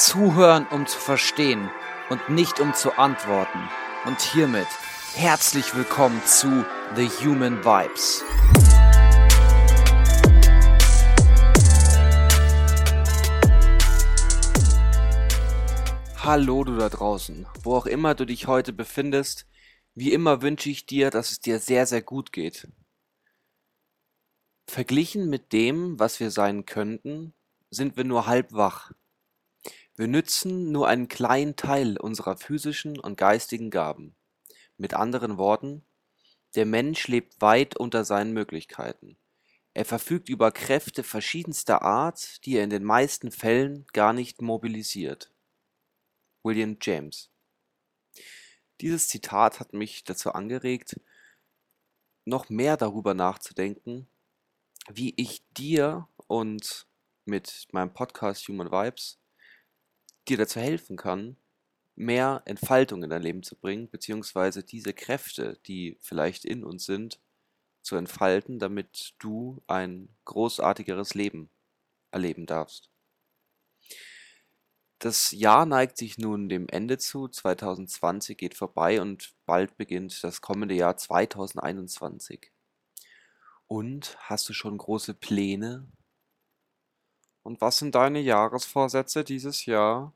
Zuhören, um zu verstehen und nicht um zu antworten. Und hiermit herzlich willkommen zu The Human Vibes. Hallo du da draußen, wo auch immer du dich heute befindest. Wie immer wünsche ich dir, dass es dir sehr, sehr gut geht. Verglichen mit dem, was wir sein könnten, sind wir nur halb wach. Wir nützen nur einen kleinen Teil unserer physischen und geistigen Gaben. Mit anderen Worten, der Mensch lebt weit unter seinen Möglichkeiten. Er verfügt über Kräfte verschiedenster Art, die er in den meisten Fällen gar nicht mobilisiert. William James Dieses Zitat hat mich dazu angeregt, noch mehr darüber nachzudenken, wie ich dir und mit meinem Podcast Human Vibes dir dazu helfen kann, mehr Entfaltung in dein Leben zu bringen, beziehungsweise diese Kräfte, die vielleicht in uns sind, zu entfalten, damit du ein großartigeres Leben erleben darfst. Das Jahr neigt sich nun dem Ende zu, 2020 geht vorbei und bald beginnt das kommende Jahr 2021. Und hast du schon große Pläne? Und was sind deine Jahresvorsätze dieses Jahr?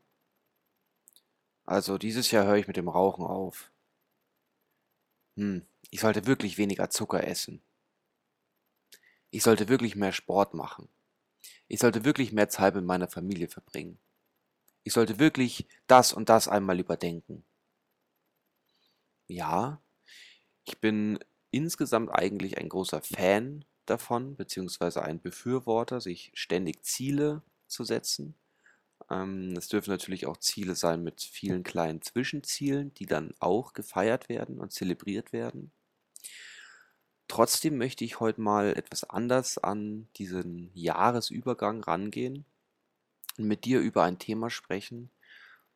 Also dieses Jahr höre ich mit dem Rauchen auf. Hm, ich sollte wirklich weniger Zucker essen. Ich sollte wirklich mehr Sport machen. Ich sollte wirklich mehr Zeit mit meiner Familie verbringen. Ich sollte wirklich das und das einmal überdenken. Ja, ich bin insgesamt eigentlich ein großer Fan davon, beziehungsweise ein Befürworter, sich ständig Ziele zu setzen ähm, es dürfen natürlich auch Ziele sein mit vielen kleinen Zwischenzielen, die dann auch gefeiert werden und zelebriert werden. Trotzdem möchte ich heute mal etwas anders an diesen Jahresübergang rangehen und mit dir über ein Thema sprechen,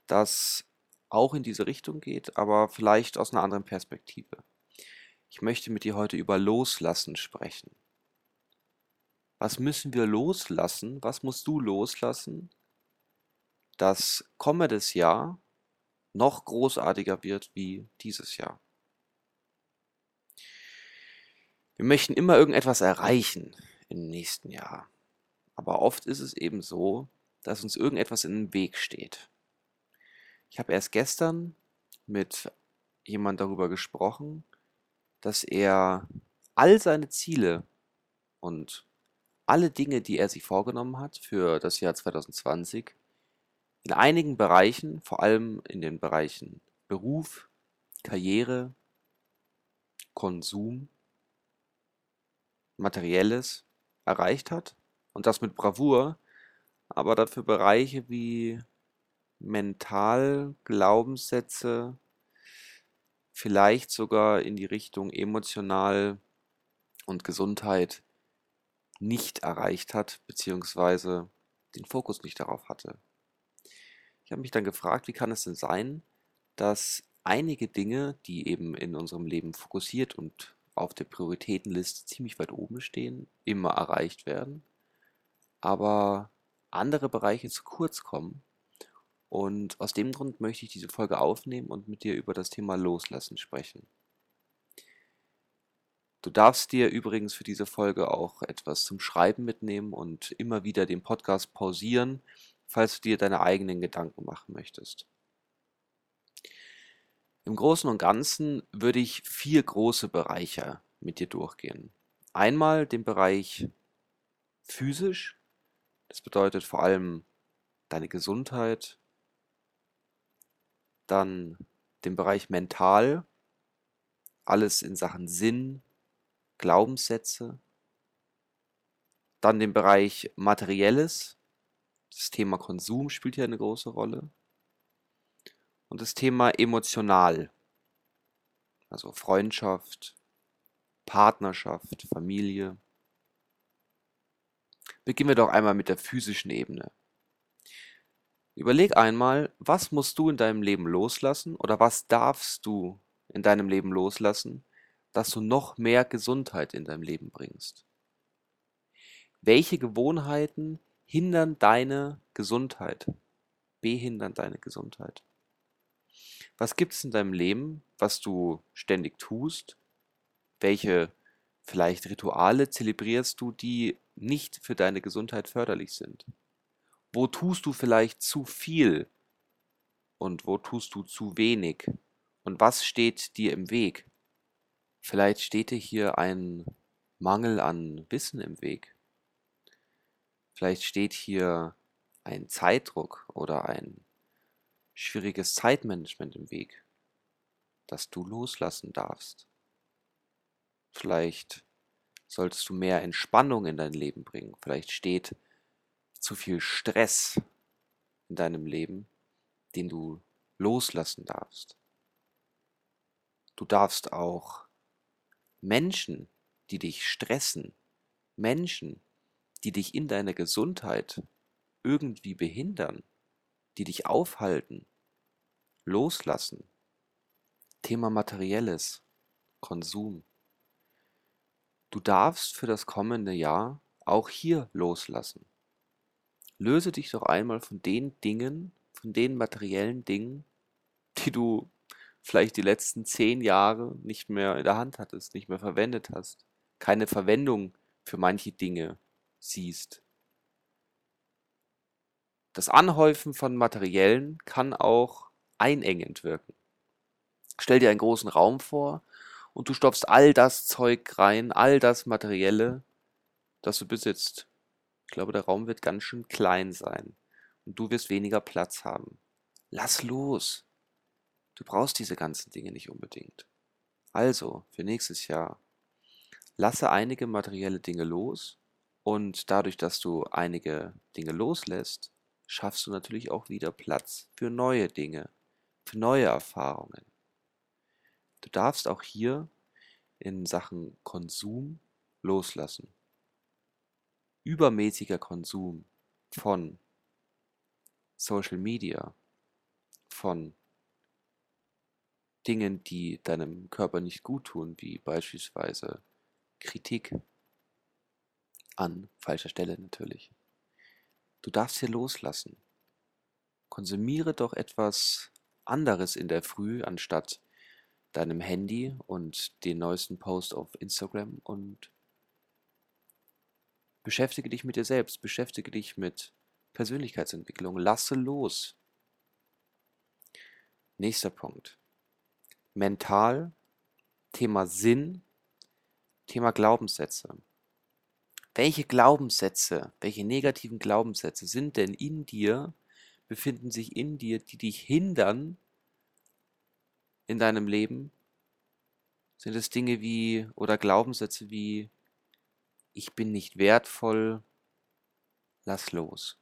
das auch in diese Richtung geht, aber vielleicht aus einer anderen Perspektive. Ich möchte mit dir heute über Loslassen sprechen. Was müssen wir loslassen? Was musst du loslassen, dass kommendes Jahr noch großartiger wird wie dieses Jahr. Wir möchten immer irgendetwas erreichen im nächsten Jahr. Aber oft ist es eben so, dass uns irgendetwas in den Weg steht. Ich habe erst gestern mit jemand darüber gesprochen, dass er all seine Ziele und alle Dinge, die er sich vorgenommen hat für das Jahr 2020, in einigen Bereichen, vor allem in den Bereichen Beruf, Karriere, Konsum, Materielles erreicht hat. Und das mit Bravour, aber dafür Bereiche wie mental, Glaubenssätze, vielleicht sogar in die Richtung emotional und Gesundheit nicht erreicht hat, beziehungsweise den Fokus nicht darauf hatte. Ich habe mich dann gefragt, wie kann es denn sein, dass einige Dinge, die eben in unserem Leben fokussiert und auf der Prioritätenliste ziemlich weit oben stehen, immer erreicht werden, aber andere Bereiche zu kurz kommen. Und aus dem Grund möchte ich diese Folge aufnehmen und mit dir über das Thema Loslassen sprechen. Du darfst dir übrigens für diese Folge auch etwas zum Schreiben mitnehmen und immer wieder den Podcast pausieren, falls du dir deine eigenen Gedanken machen möchtest. Im Großen und Ganzen würde ich vier große Bereiche mit dir durchgehen. Einmal den Bereich physisch, das bedeutet vor allem deine Gesundheit, dann den Bereich mental, alles in Sachen Sinn, Glaubenssätze, dann den Bereich materielles, das Thema Konsum spielt hier eine große Rolle. Und das Thema emotional. Also Freundschaft, Partnerschaft, Familie. Beginnen wir doch einmal mit der physischen Ebene. Überleg einmal, was musst du in deinem Leben loslassen oder was darfst du in deinem Leben loslassen, dass du noch mehr Gesundheit in dein Leben bringst? Welche Gewohnheiten hindern deine Gesundheit? behindern deine Gesundheit? Was gibt es in deinem Leben, was du ständig tust? Welche vielleicht Rituale zelebrierst du, die nicht für deine Gesundheit förderlich sind? Wo tust du vielleicht zu viel und wo tust du zu wenig? Und was steht dir im Weg? Vielleicht steht dir hier ein Mangel an Wissen im Weg. Vielleicht steht hier ein Zeitdruck oder ein schwieriges Zeitmanagement im Weg, das du loslassen darfst. Vielleicht solltest du mehr Entspannung in dein Leben bringen. Vielleicht steht zu viel Stress in deinem Leben, den du loslassen darfst. Du darfst auch Menschen, die dich stressen, Menschen, die dich in deiner Gesundheit irgendwie behindern, die dich aufhalten, loslassen. Thema Materielles, Konsum. Du darfst für das kommende Jahr auch hier loslassen. Löse dich doch einmal von den Dingen, von den materiellen Dingen, die du vielleicht die letzten zehn Jahre nicht mehr in der Hand hattest, nicht mehr verwendet hast, keine Verwendung für manche Dinge siehst. Das Anhäufen von Materiellen kann auch einengend wirken. Stell dir einen großen Raum vor und du stopfst all das Zeug rein, all das Materielle, das du besitzt. Ich glaube, der Raum wird ganz schön klein sein und du wirst weniger Platz haben. Lass los. Du brauchst diese ganzen Dinge nicht unbedingt. Also, für nächstes Jahr, lasse einige materielle Dinge los und dadurch, dass du einige Dinge loslässt, schaffst du natürlich auch wieder Platz für neue Dinge, für neue Erfahrungen. Du darfst auch hier in Sachen Konsum loslassen. Übermäßiger Konsum von Social Media, von Dingen, die deinem Körper nicht gut tun, wie beispielsweise Kritik an falscher Stelle natürlich. Du darfst hier loslassen. Konsumiere doch etwas anderes in der Früh anstatt deinem Handy und den neuesten Post auf Instagram und beschäftige dich mit dir selbst, beschäftige dich mit Persönlichkeitsentwicklung, lasse los. Nächster Punkt mental, Thema Sinn, Thema Glaubenssätze. Welche Glaubenssätze, welche negativen Glaubenssätze sind denn in dir, befinden sich in dir, die dich hindern in deinem Leben? Sind es Dinge wie oder Glaubenssätze wie ich bin nicht wertvoll, lass los.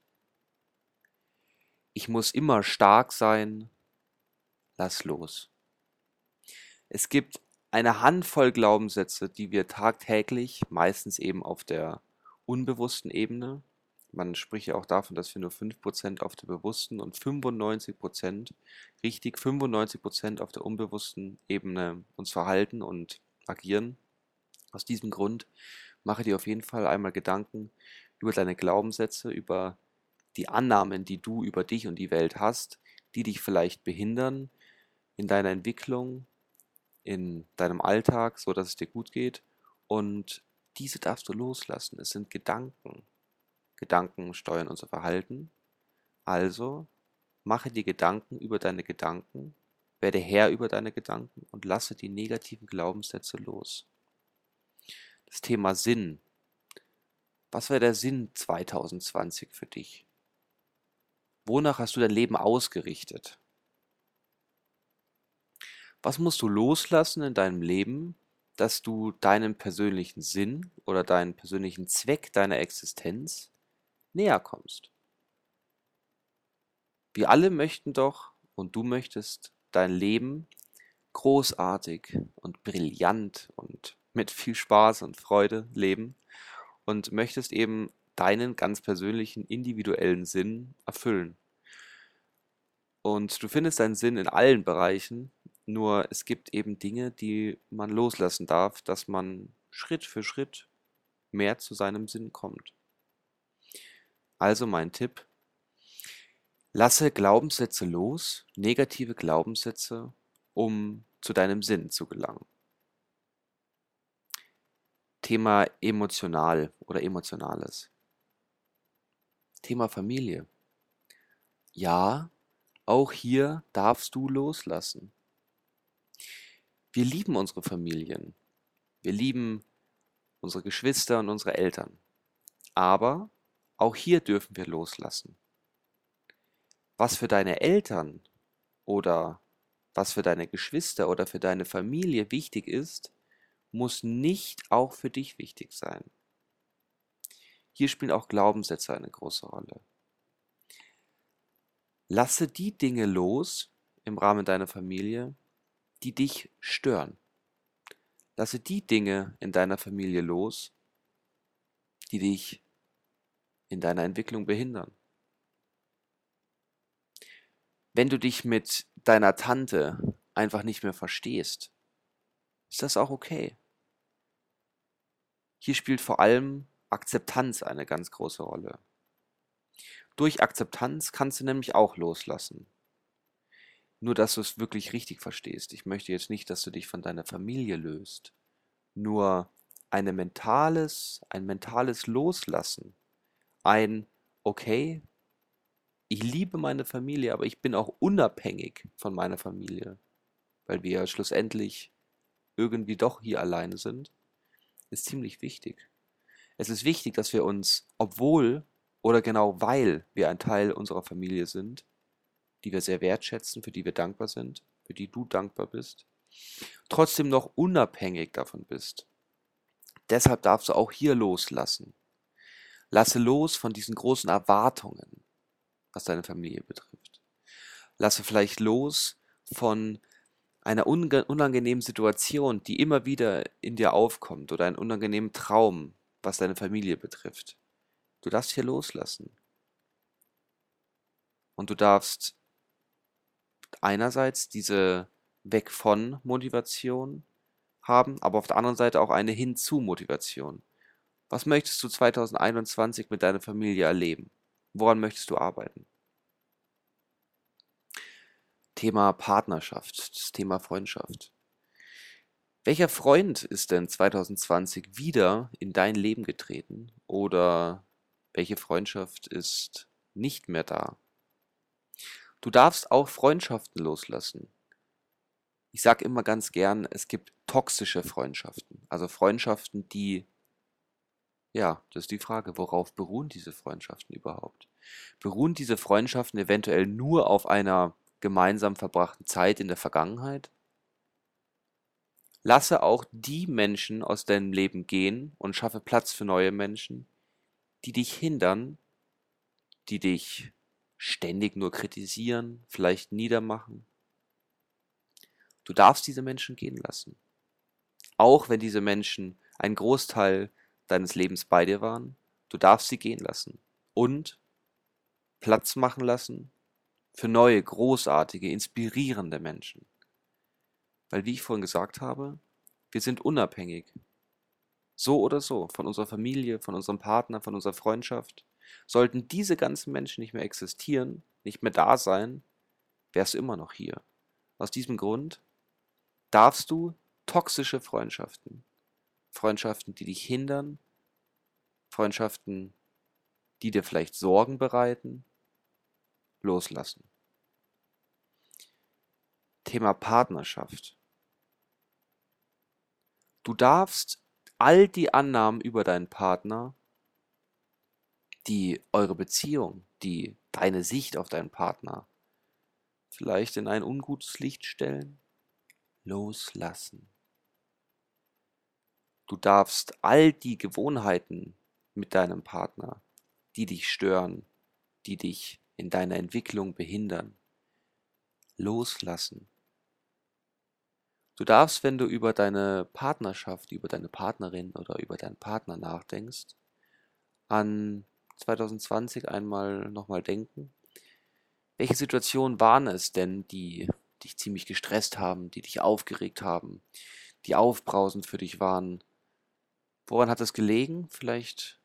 Ich muss immer stark sein, lass los. Es gibt eine Handvoll Glaubenssätze, die wir tagtäglich, meistens eben auf der unbewussten Ebene, man spricht ja auch davon, dass wir nur 5% auf der bewussten und 95%, richtig 95% auf der unbewussten Ebene uns verhalten und agieren. Aus diesem Grund mache dir auf jeden Fall einmal Gedanken über deine Glaubenssätze, über die Annahmen, die du über dich und die Welt hast, die dich vielleicht behindern in deiner Entwicklung, in deinem Alltag, so dass es dir gut geht. Und diese darfst du loslassen. Es sind Gedanken. Gedanken steuern unser Verhalten. Also mache dir Gedanken über deine Gedanken, werde Herr über deine Gedanken und lasse die negativen Glaubenssätze los. Das Thema Sinn. Was wäre der Sinn 2020 für dich? Wonach hast du dein Leben ausgerichtet? Was musst du loslassen in deinem Leben, dass du deinem persönlichen Sinn oder deinen persönlichen Zweck deiner Existenz näher kommst? Wir alle möchten doch und du möchtest dein Leben großartig und brillant und mit viel Spaß und Freude leben und möchtest eben deinen ganz persönlichen individuellen Sinn erfüllen. Und du findest deinen Sinn in allen Bereichen, nur es gibt eben Dinge, die man loslassen darf, dass man Schritt für Schritt mehr zu seinem Sinn kommt. Also mein Tipp, Lasse Glaubenssätze los, negative Glaubenssätze, um zu deinem Sinn zu gelangen. Thema emotional oder emotionales. Thema Familie. Ja, auch hier darfst du loslassen. Wir lieben unsere Familien. Wir lieben unsere Geschwister und unsere Eltern. Aber auch hier dürfen wir loslassen. Was für deine Eltern oder was für deine Geschwister oder für deine Familie wichtig ist, muss nicht auch für dich wichtig sein. Hier spielen auch Glaubenssätze eine große Rolle. Lasse die Dinge los im Rahmen deiner Familie, die dich stören. Lasse die Dinge in deiner Familie los, die dich in deiner Entwicklung behindern. Wenn du dich mit deiner Tante einfach nicht mehr verstehst, ist das auch okay. Hier spielt vor allem Akzeptanz eine ganz große Rolle. Durch Akzeptanz kannst du nämlich auch loslassen. Nur, dass du es wirklich richtig verstehst. Ich möchte jetzt nicht, dass du dich von deiner Familie löst. Nur eine mentales, ein mentales Loslassen. Ein, okay, ich liebe meine Familie, aber ich bin auch unabhängig von meiner Familie. Weil wir schlussendlich irgendwie doch hier alleine sind, ist ziemlich wichtig. Es ist wichtig, dass wir uns, obwohl oder genau weil wir ein Teil unserer Familie sind, die wir sehr wertschätzen, für die wir dankbar sind, für die du dankbar bist, trotzdem noch unabhängig davon bist. Deshalb darfst du auch hier loslassen. Lasse los von diesen großen Erwartungen, was deine Familie betrifft. Lasse vielleicht los von einer unangenehmen Situation, die immer wieder in dir aufkommt oder einen unangenehmen Traum, was deine Familie betrifft. Du darfst hier loslassen. Und du darfst einerseits diese Weg von Motivation haben, aber auf der anderen Seite auch eine Hinzu Motivation. Was möchtest du 2021 mit deiner Familie erleben? Woran möchtest du arbeiten? Thema Partnerschaft, das Thema Freundschaft. Welcher Freund ist denn 2020 wieder in dein Leben getreten oder welche Freundschaft ist nicht mehr da? Du darfst auch Freundschaften loslassen. Ich sage immer ganz gern, es gibt toxische Freundschaften, also Freundschaften, die ja, das ist die Frage, worauf beruhen diese Freundschaften überhaupt? Beruhen diese Freundschaften eventuell nur auf einer gemeinsam verbrachten Zeit in der Vergangenheit? Lasse auch die Menschen aus deinem Leben gehen und schaffe Platz für neue Menschen, die dich hindern, die dich ständig nur kritisieren, vielleicht niedermachen. Du darfst diese Menschen gehen lassen. Auch wenn diese Menschen einen Großteil deines Lebens bei dir waren, du darfst sie gehen lassen und Platz machen lassen für neue, großartige, inspirierende Menschen. Weil, wie ich vorhin gesagt habe, wir sind unabhängig. So oder so, von unserer Familie, von unserem Partner, von unserer Freundschaft. Sollten diese ganzen Menschen nicht mehr existieren, nicht mehr da sein, wärst du immer noch hier. Aus diesem Grund darfst du toxische Freundschaften, Freundschaften, die dich hindern, Freundschaften, die dir vielleicht Sorgen bereiten, loslassen. Thema Partnerschaft. Du darfst all die Annahmen über deinen Partner, die eure Beziehung, die deine Sicht auf deinen Partner vielleicht in ein ungutes Licht stellen, loslassen. Du darfst all die Gewohnheiten mit deinem Partner, die dich stören, die dich in deiner Entwicklung behindern. Loslassen. Du darfst, wenn du über deine Partnerschaft, über deine Partnerin oder über deinen Partner nachdenkst, an 2020 einmal nochmal denken. Welche Situationen waren es denn, die dich ziemlich gestresst haben, die dich aufgeregt haben, die aufbrausend für dich waren? Woran hat es gelegen? Vielleicht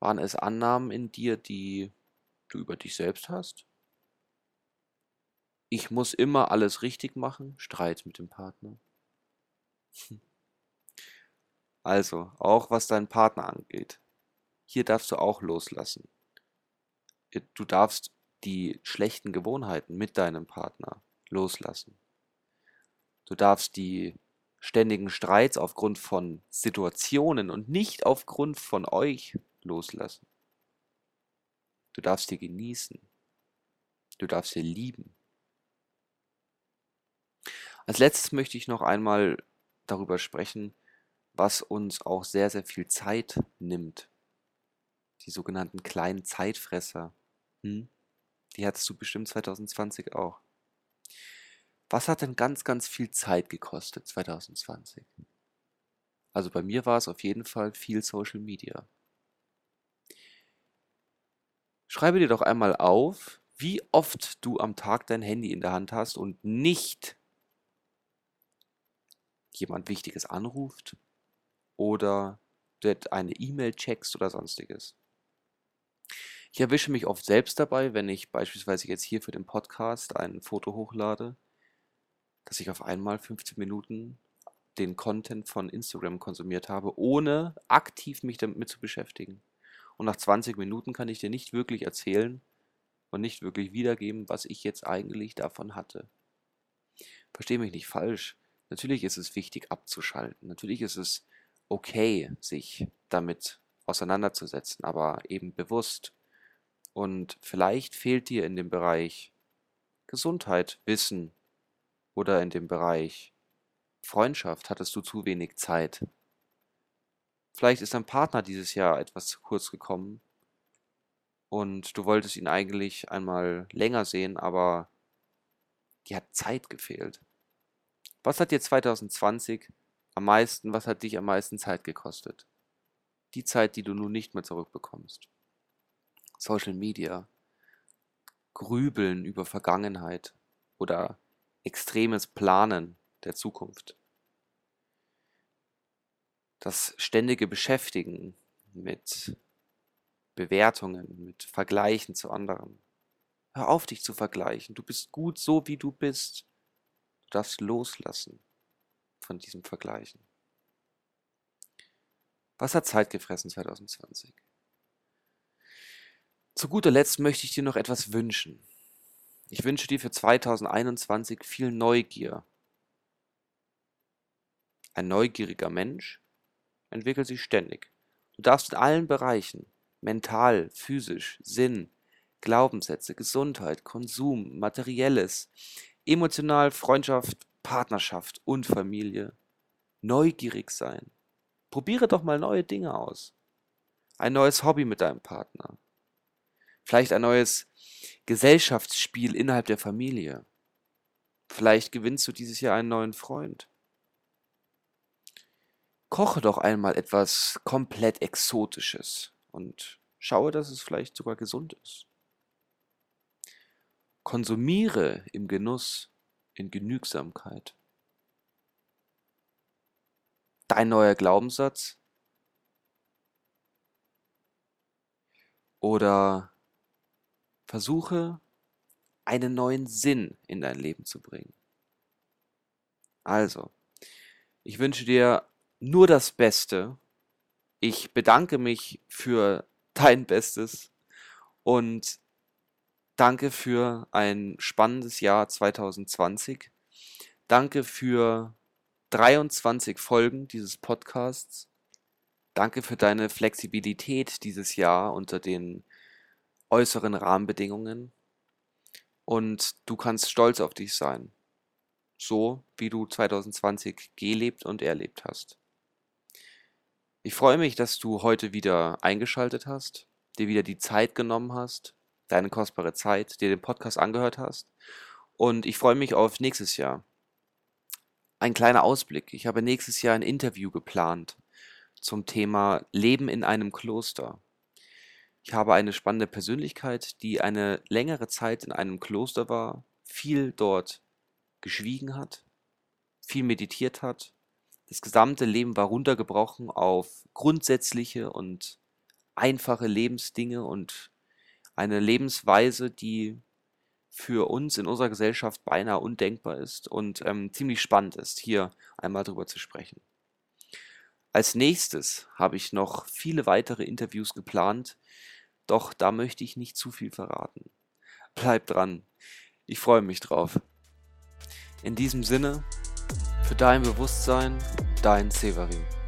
waren es Annahmen in dir, die du über dich selbst hast? ich muss immer alles richtig machen, Streit mit dem Partner. Also, auch was deinen Partner angeht, hier darfst du auch loslassen. Du darfst die schlechten Gewohnheiten mit deinem Partner loslassen. Du darfst die ständigen Streits aufgrund von Situationen und nicht aufgrund von euch loslassen. Du darfst sie genießen. Du darfst sie lieben. Als letztes möchte ich noch einmal darüber sprechen, was uns auch sehr, sehr viel Zeit nimmt. Die sogenannten kleinen Zeitfresser. Hm? Die hattest du bestimmt 2020 auch. Was hat denn ganz, ganz viel Zeit gekostet 2020? Also bei mir war es auf jeden Fall viel Social Media. Schreibe dir doch einmal auf, wie oft du am Tag dein Handy in der Hand hast und nicht jemand Wichtiges anruft oder eine E-Mail checkst oder sonstiges. Ich erwische mich oft selbst dabei, wenn ich beispielsweise jetzt hier für den Podcast ein Foto hochlade, dass ich auf einmal 15 Minuten den Content von Instagram konsumiert habe, ohne aktiv mich damit zu beschäftigen. Und nach 20 Minuten kann ich dir nicht wirklich erzählen und nicht wirklich wiedergeben, was ich jetzt eigentlich davon hatte. Verstehe mich nicht falsch. Natürlich ist es wichtig abzuschalten. Natürlich ist es okay, sich damit auseinanderzusetzen, aber eben bewusst. Und vielleicht fehlt dir in dem Bereich Gesundheit, Wissen oder in dem Bereich Freundschaft hattest du zu wenig Zeit. Vielleicht ist dein Partner dieses Jahr etwas zu kurz gekommen und du wolltest ihn eigentlich einmal länger sehen, aber dir hat Zeit gefehlt. Was hat dir 2020 am meisten, was hat dich am meisten Zeit gekostet? Die Zeit, die du nun nicht mehr zurückbekommst. Social Media, Grübeln über Vergangenheit oder extremes Planen der Zukunft. Das ständige Beschäftigen mit Bewertungen, mit Vergleichen zu anderen. Hör auf, dich zu vergleichen. Du bist gut so, wie du bist darfst loslassen von diesem Vergleichen. Was hat Zeit gefressen 2020? Zu guter Letzt möchte ich dir noch etwas wünschen. Ich wünsche dir für 2021 viel Neugier. Ein neugieriger Mensch entwickelt sich ständig. Du darfst in allen Bereichen, mental, physisch, Sinn, Glaubenssätze, Gesundheit, Konsum, Materielles, emotional, Freundschaft, Partnerschaft und Familie. Neugierig sein. Probiere doch mal neue Dinge aus. Ein neues Hobby mit deinem Partner. Vielleicht ein neues Gesellschaftsspiel innerhalb der Familie. Vielleicht gewinnst du dieses Jahr einen neuen Freund. Koche doch einmal etwas komplett Exotisches und schaue, dass es vielleicht sogar gesund ist. Konsumiere im Genuss, in Genügsamkeit. Dein neuer Glaubenssatz? Oder versuche einen neuen Sinn in dein Leben zu bringen. Also, ich wünsche dir nur das Beste. Ich bedanke mich für dein Bestes und Danke für ein spannendes Jahr 2020. Danke für 23 Folgen dieses Podcasts. Danke für deine Flexibilität dieses Jahr unter den äußeren Rahmenbedingungen. Und du kannst stolz auf dich sein. So wie du 2020 gelebt und erlebt hast. Ich freue mich, dass du heute wieder eingeschaltet hast, dir wieder die Zeit genommen hast, deine kostbare Zeit, dir den Podcast angehört hast. Und ich freue mich auf nächstes Jahr. Ein kleiner Ausblick. Ich habe nächstes Jahr ein Interview geplant zum Thema Leben in einem Kloster. Ich habe eine spannende Persönlichkeit, die eine längere Zeit in einem Kloster war, viel dort geschwiegen hat, viel meditiert hat. Das gesamte Leben war runtergebrochen auf grundsätzliche und einfache Lebensdinge und eine Lebensweise, die für uns in unserer Gesellschaft beinahe undenkbar ist und ähm, ziemlich spannend ist, hier einmal drüber zu sprechen. Als nächstes habe ich noch viele weitere Interviews geplant, doch da möchte ich nicht zu viel verraten. Bleib dran, ich freue mich drauf. In diesem Sinne, für dein Bewusstsein, dein Severin.